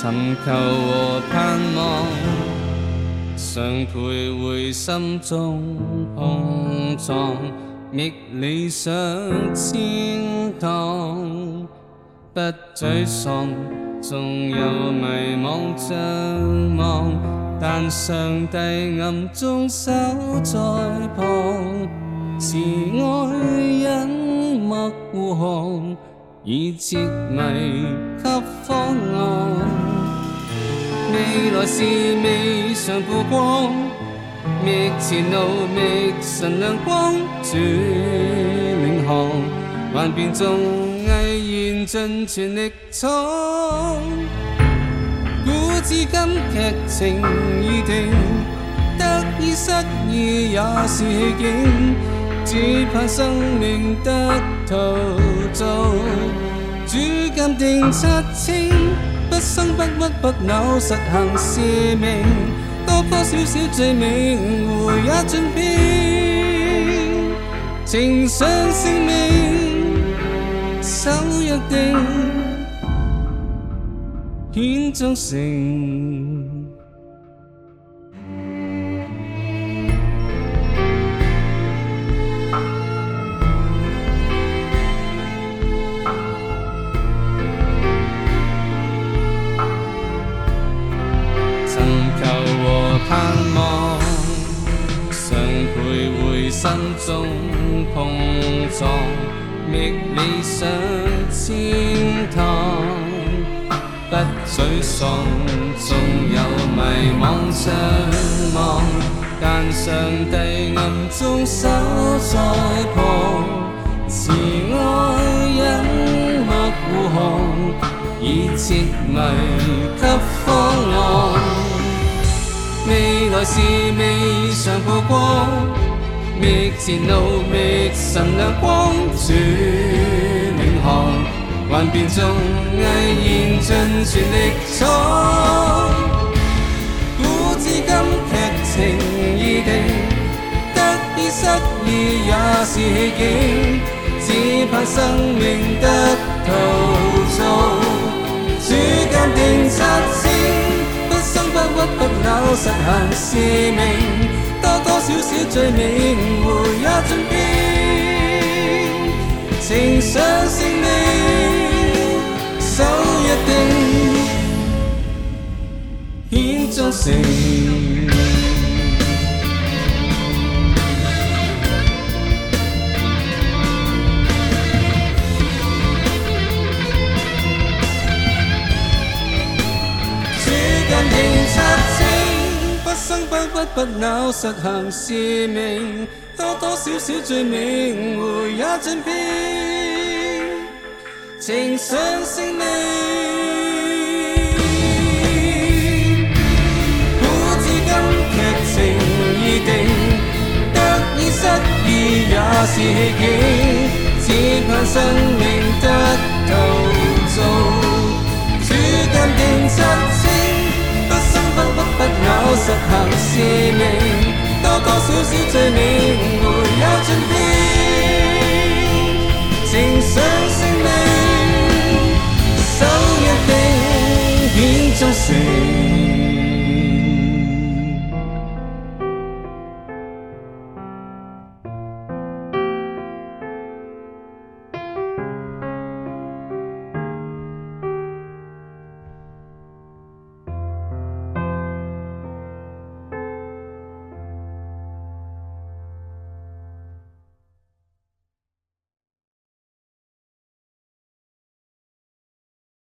寻求和盼望，常徘徊心中碰撞，觅理想千堂，不沮丧，纵有迷惘张望，但上帝暗中守在旁，慈爱隐没护航，已设迷给方案。未来是未常曝光，觅前路觅神亮光，主领航，幻变中毅然尽全力闯。古至今剧情已定，得意失意也是戏景，只盼生命得逃走，主鉴定七清。不生不屈不老，实行使命。多多少少罪名，回也转变。情上性命手约定，卷忠诚。徘徊心中碰撞，觅理想天堂。不沮丧，纵有迷惘张望，但上帝暗中守在旁，慈爱隐默护航，以撤迷及方案。未来是未。世上個光，覓前路，覓神亮光，主領航，幻變中毅然盡全力闖。古至今劇情已定，得意失意也是戲景，只盼生命得陶造，主間定七星。不屈不撓，實行使命。小小醉眠回也尽变，情相信你守一定，欠忠诚。不不不恼，实行使命。多多少少罪名，回也尽变，情上胜利。古至今，剧情已定，得意失意也是戏景，只盼生命。是你，多多少少最美，没有尽。